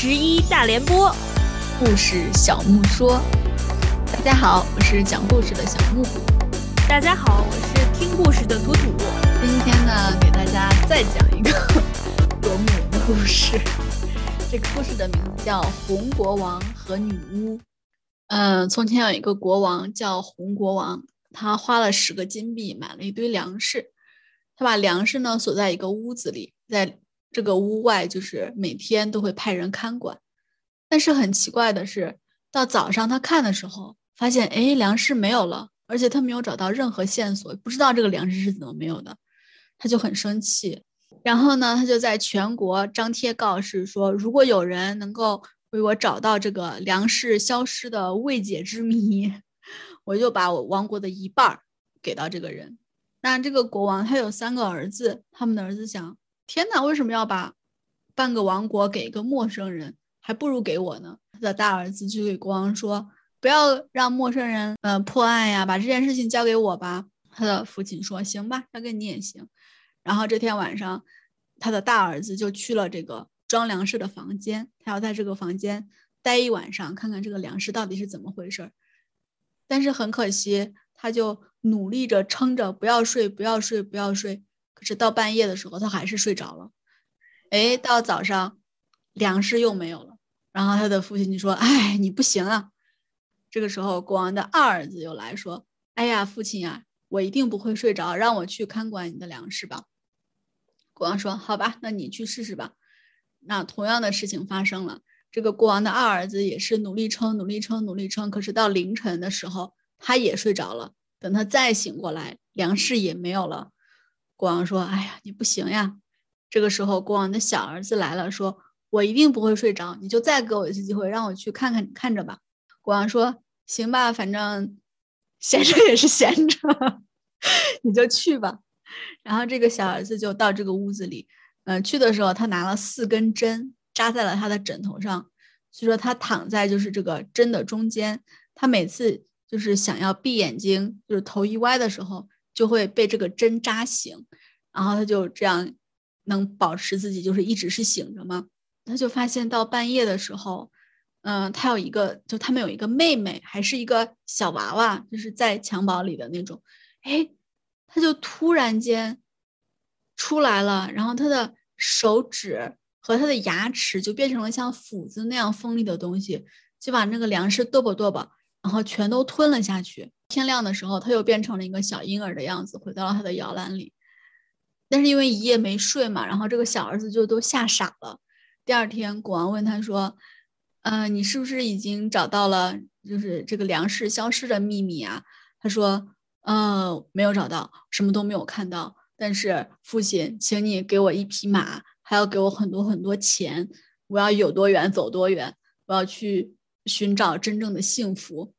十一大联播，故事小木说。大家好，我是讲故事的小木。大家好，我是听故事的图图。今天呢，给大家再讲一个 国母的故事。这个故事的名字叫《红国王和女巫》。嗯，从前有一个国王叫红国王，他花了十个金币买了一堆粮食。他把粮食呢锁在一个屋子里，在这个屋外就是每天都会派人看管。但是很奇怪的是，到早上他看的时候，发现哎粮食没有了，而且他没有找到任何线索，不知道这个粮食是怎么没有的，他就很生气。然后呢，他就在全国张贴告示说，如果有人能够为我找到这个粮食消失的未解之谜，我就把我王国的一半儿给到这个人。那这个国王他有三个儿子，他们的儿子想：天哪，为什么要把半个王国给一个陌生人？还不如给我呢。他的大儿子就给国王说：“不要让陌生人呃破案呀，把这件事情交给我吧。”他的父亲说：“行吧，交给你也行。”然后这天晚上，他的大儿子就去了这个装粮食的房间，他要在这个房间待一晚上，看看这个粮食到底是怎么回事儿。但是很可惜，他就。努力着撑着，不要睡，不要睡，不要睡。可是到半夜的时候，他还是睡着了。哎，到早上，粮食又没有了。然后他的父亲就说：“哎，你不行啊！”这个时候，国王的二儿子又来说：“哎呀，父亲呀，我一定不会睡着，让我去看管你的粮食吧。”国王说：“好吧，那你去试试吧。”那同样的事情发生了。这个国王的二儿子也是努力撑，努力撑，努力撑。可是到凌晨的时候，他也睡着了。等他再醒过来，粮食也没有了。国王说：“哎呀，你不行呀！”这个时候，国王的小儿子来了，说：“我一定不会睡着，你就再给我一次机会，让我去看看你看着吧。”国王说：“行吧，反正闲着也是闲着，你就去吧。”然后这个小儿子就到这个屋子里，嗯，去的时候他拿了四根针扎在了他的枕头上，所以说他躺在就是这个针的中间，他每次。就是想要闭眼睛，就是头一歪的时候，就会被这个针扎醒，然后他就这样能保持自己就是一直是醒着嘛。他就发现到半夜的时候，嗯，他有一个，就他们有一个妹妹，还是一个小娃娃，就是在襁褓里的那种。哎，他就突然间出来了，然后他的手指和他的牙齿就变成了像斧子那样锋利的东西，就把那个粮食剁吧剁吧。然后全都吞了下去。天亮的时候，他又变成了一个小婴儿的样子，回到了他的摇篮里。但是因为一夜没睡嘛，然后这个小儿子就都吓傻了。第二天，国王问他说：“嗯，你是不是已经找到了就是这个粮食消失的秘密啊？”他说：“嗯，没有找到，什么都没有看到。但是父亲，请你给我一匹马，还要给我很多很多钱。我要有多远走多远，我要去。”寻找真正的幸福，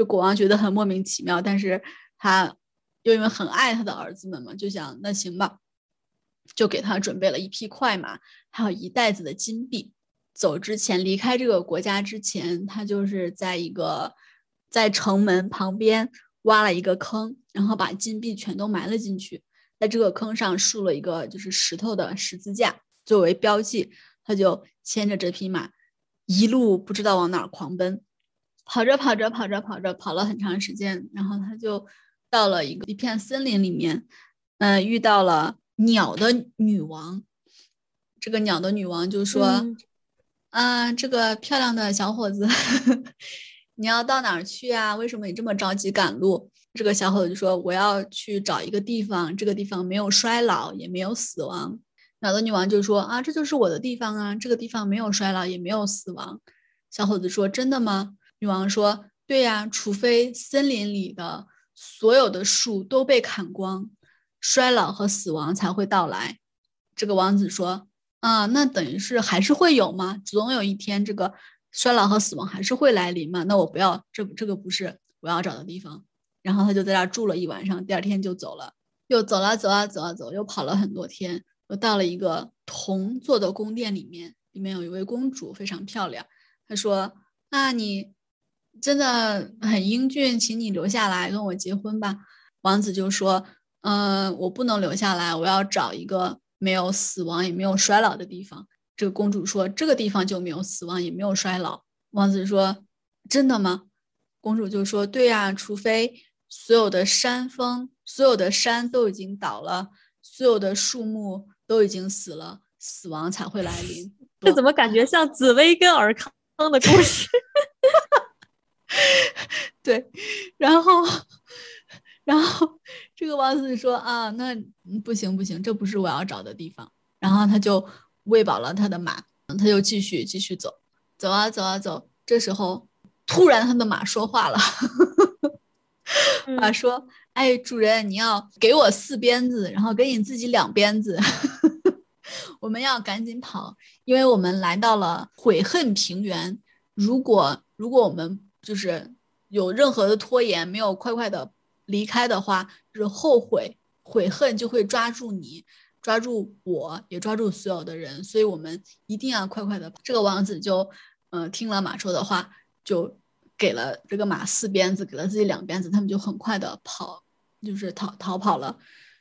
就国王觉得很莫名其妙，但是他又因为很爱他的儿子们嘛，就想那行吧，就给他准备了一匹快马，还有一袋子的金币。走之前，离开这个国家之前，他就是在一个在城门旁边挖了一个坑，然后把金币全都埋了进去，在这个坑上竖了一个就是石头的十字架作为标记，他就牵着这匹马。一路不知道往哪儿狂奔，跑着跑着跑着跑着跑了很长时间，然后他就到了一个一片森林里面，嗯，遇到了鸟的女王。这个鸟的女王就说：“啊，这个漂亮的小伙子，你要到哪儿去啊？为什么你这么着急赶路？”这个小伙子就说：“我要去找一个地方，这个地方没有衰老，也没有死亡。”鸟的女王就说：“啊，这就是我的地方啊，这个地方没有衰老，也没有死亡。”小伙子说：“真的吗？”女王说：“对呀，除非森林里的所有的树都被砍光，衰老和死亡才会到来。”这个王子说：“啊，那等于是还是会有吗？总有一天，这个衰老和死亡还是会来临嘛？那我不要，这这个不是我要找的地方。”然后他就在那儿住了一晚上，第二天就走了，又走了走啊走啊走，又跑了很多天。又到了一个铜做的宫殿里面，里面有一位公主，非常漂亮。她说：“那，你真的很英俊，请你留下来跟我结婚吧。”王子就说：“嗯，我不能留下来，我要找一个没有死亡也没有衰老的地方。”这个公主说：“这个地方就没有死亡，也没有衰老。”王子说：“真的吗？”公主就说：“对呀，除非所有的山峰、所有的山都已经倒了，所有的树木都已经死了，死亡才会来临。”这怎么感觉像紫薇跟尔康的故事？对，然后，然后这个王子说：“啊，那不行不行，这不是我要找的地方。”然后他就喂饱了他的马，他就继续继续走，走啊走啊走。这时候。突然，他的马说话了。马说：“哎，主人，你要给我四鞭子，然后给你自己两鞭子。我们要赶紧跑，因为我们来到了悔恨平原。如果如果我们就是有任何的拖延，没有快快的离开的话，就是后悔悔恨就会抓住你，抓住我，也抓住所有的人。所以我们一定要快快的。这个王子就嗯听了马说的话，就。给了这个马四鞭子，给了自己两鞭子，他们就很快的跑，就是逃逃跑了。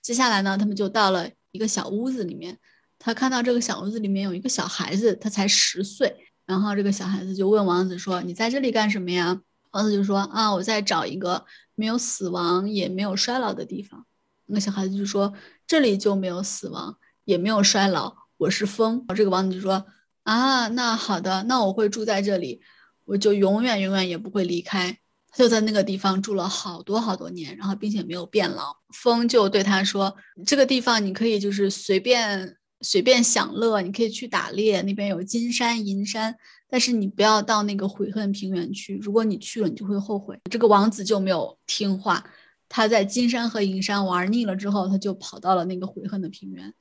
接下来呢，他们就到了一个小屋子里面，他看到这个小屋子里面有一个小孩子，他才十岁。然后这个小孩子就问王子说：“你在这里干什么呀？”王子就说：“啊，我在找一个没有死亡也没有衰老的地方。”那小孩子就说：“这里就没有死亡也没有衰老，我是风。”这个王子就说：“啊，那好的，那我会住在这里。”我就永远永远也不会离开。他就在那个地方住了好多好多年，然后并且没有变老。风就对他说：“这个地方你可以就是随便随便享乐，你可以去打猎，那边有金山银山，但是你不要到那个悔恨平原去。如果你去了，你就会后悔。”这个王子就没有听话，他在金山和银山玩腻了之后，他就跑到了那个悔恨的平原。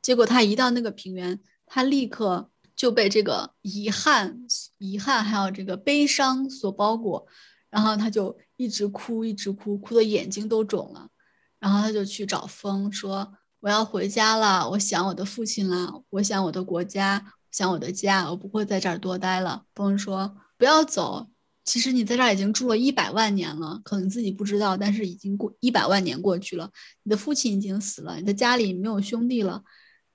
结果他一到那个平原，他立刻。就被这个遗憾、遗憾还有这个悲伤所包裹，然后他就一直哭，一直哭，哭的眼睛都肿了。然后他就去找风说：“我要回家了，我想我的父亲了，我想我的国家，想我的家，我不会在这儿多待了。”风说：“不要走，其实你在这儿已经住了一百万年了，可能自己不知道，但是已经过一百万年过去了。你的父亲已经死了，你的家里没有兄弟了，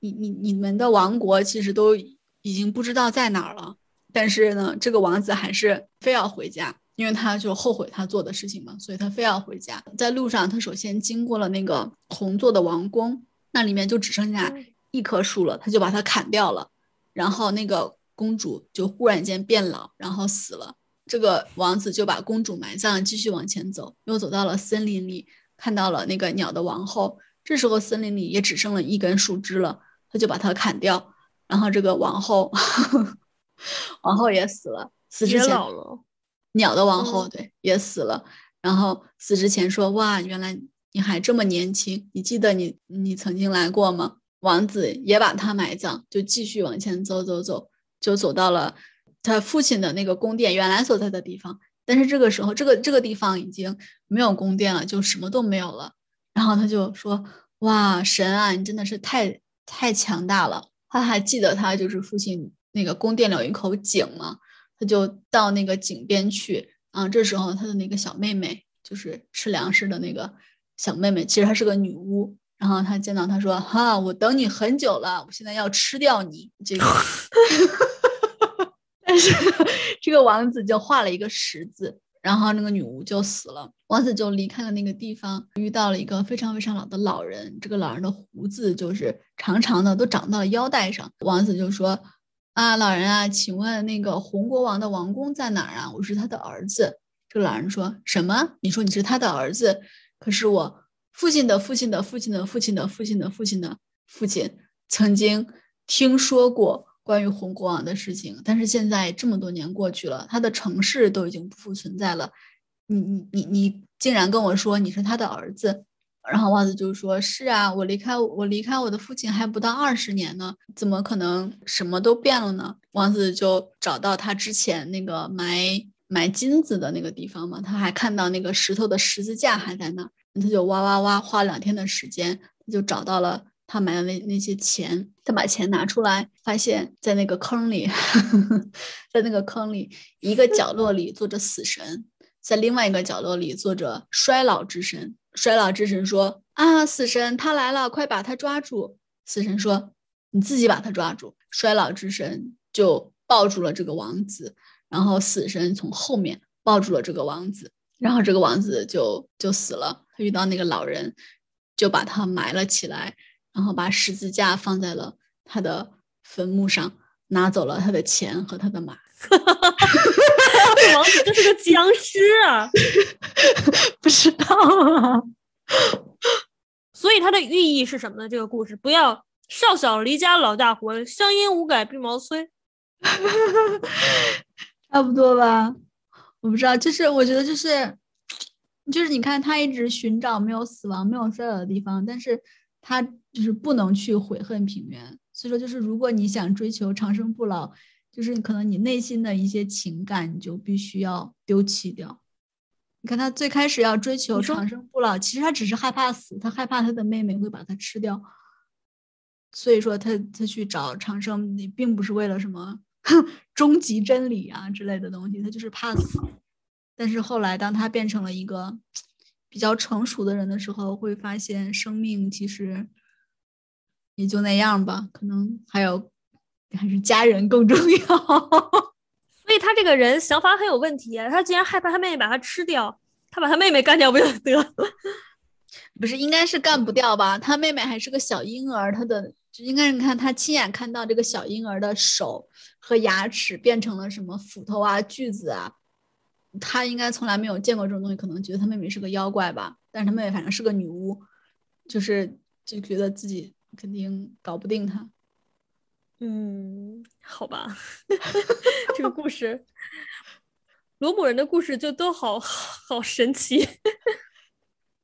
你你你们的王国其实都。”已经不知道在哪儿了，但是呢，这个王子还是非要回家，因为他就后悔他做的事情嘛，所以他非要回家。在路上，他首先经过了那个红座的王宫，那里面就只剩下一棵树了，他就把它砍掉了。然后那个公主就忽然间变老，然后死了。这个王子就把公主埋葬，继续往前走，又走到了森林里，看到了那个鸟的王后。这时候森林里也只剩了一根树枝了，他就把它砍掉。然后这个王后，王后也死了，死之前。鸟的王后对也死了。然后死之前说：“哇，原来你还这么年轻，你记得你你曾经来过吗？”王子也把他埋葬，就继续往前走走走，就走到了他父亲的那个宫殿原来所在的地方。但是这个时候，这个这个地方已经没有宫殿了，就什么都没有了。然后他就说：“哇，神啊，你真的是太太强大了。”他还记得他就是父亲那个宫殿里有一口井嘛，他就到那个井边去。啊，这时候他的那个小妹妹就是吃粮食的那个小妹妹，其实她是个女巫。然后她见到他说：“哈，我等你很久了，我现在要吃掉你。”这个，但是这个王子就画了一个十字。然后那个女巫就死了，王子就离开了那个地方，遇到了一个非常非常老的老人。这个老人的胡子就是长长的，都长到了腰带上。王子就说：“啊，老人啊，请问那个红国王的王宫在哪儿啊？我是他的儿子。”这个老人说什么？你说你是他的儿子？可是我父亲的父亲的父亲的父亲的父亲的父亲的父亲曾经听说过。关于红国王的事情，但是现在这么多年过去了，他的城市都已经不复存在了。你你你你竟然跟我说你是他的儿子，然后王子就说：“是啊，我离开我离开我的父亲还不到二十年呢，怎么可能什么都变了呢？”王子就找到他之前那个埋埋金子的那个地方嘛，他还看到那个石头的十字架还在那儿，他就哇哇哇花两天的时间，他就找到了。他买的那那些钱，他把钱拿出来，发现在那个坑里，在那个坑里一个角落里坐着死神，在另外一个角落里坐着衰老之神。衰老之神说：“啊，死神他来了，快把他抓住！”死神说：“你自己把他抓住。”衰老之神就抱住了这个王子，然后死神从后面抱住了这个王子，然后这个王子就就死了。他遇到那个老人，就把他埋了起来，然后把十字架放在了他的坟墓上，拿走了他的钱和他的马。这王子就是个僵尸啊！不知道啊。所以它的寓意是什么呢？这个故事不要少小离家老大回，乡音无改鬓毛衰。差不多吧，我不知道，就是我觉得就是，就是你看他一直寻找没有死亡、没有衰老的地方，但是他就是不能去悔恨平原。所以说，就是如果你想追求长生不老，就是可能你内心的一些情感，你就必须要丢弃掉。你看他最开始要追求长生不老，其实他只是害怕死，他害怕他的妹妹会把他吃掉，所以说他他去找长生，你并不是为了什么 终极真理啊之类的东西，他就是怕死。但是后来当他变成了一个比较成熟的人的时候，会发现生命其实也就那样吧，可能还有还是家人更重要。所以他这个人想法很有问题！他竟然害怕他妹妹把他吃掉，他把他妹妹干掉不就得了？不是，应该是干不掉吧？他妹妹还是个小婴儿，他的就应该是看他亲眼看到这个小婴儿的手和牙齿变成了什么斧头啊、锯子啊。他应该从来没有见过这种东西，可能觉得他妹妹是个妖怪吧。但是他妹妹反正是个女巫，就是就觉得自己肯定搞不定他。嗯，好吧，这个故事，罗姆人的故事就都好好神奇。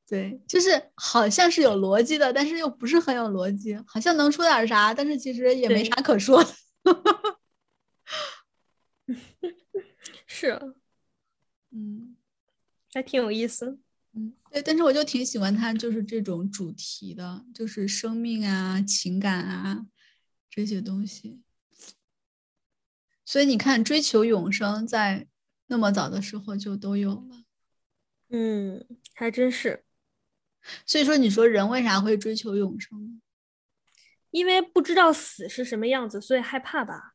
对，就是好像是有逻辑的，但是又不是很有逻辑，好像能说点啥，但是其实也没啥可说的。是，嗯，还挺有意思。嗯，对，但是我就挺喜欢他，就是这种主题的，就是生命啊，情感啊。这些东西，所以你看，追求永生在那么早的时候就都有了。嗯，还真是。所以说，你说人为啥会追求永生？因为不知道死是什么样子，所以害怕吧。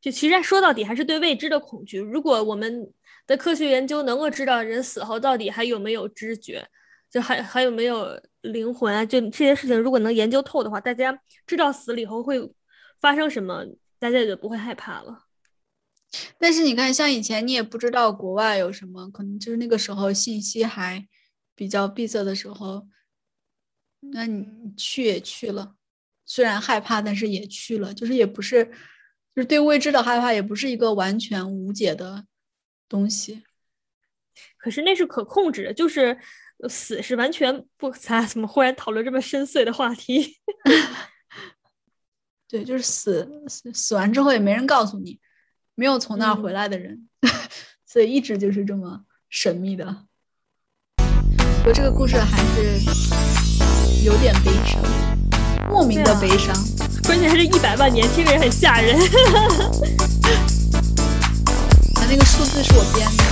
就其实说到底还是对未知的恐惧。如果我们的科学研究能够知道人死后到底还有没有知觉。就还还有没有灵魂啊？就这些事情，如果能研究透的话，大家知道死了以后会发生什么，大家也就不会害怕了。但是你看，像以前你也不知道国外有什么，可能就是那个时候信息还比较闭塞的时候，那你去也去了，虽然害怕，但是也去了，就是也不是，就是对未知的害怕，也不是一个完全无解的东西。可是那是可控制的，就是。死是完全不，咱怎么忽然讨论这么深邃的话题？对，就是死死死完之后也没人告诉你，没有从那儿回来的人，所以一直就是这么神秘的。我这个故事还是有点悲伤，莫名的悲伤，关键还是一百万年，听着也很吓人。他 那个数字是我编的。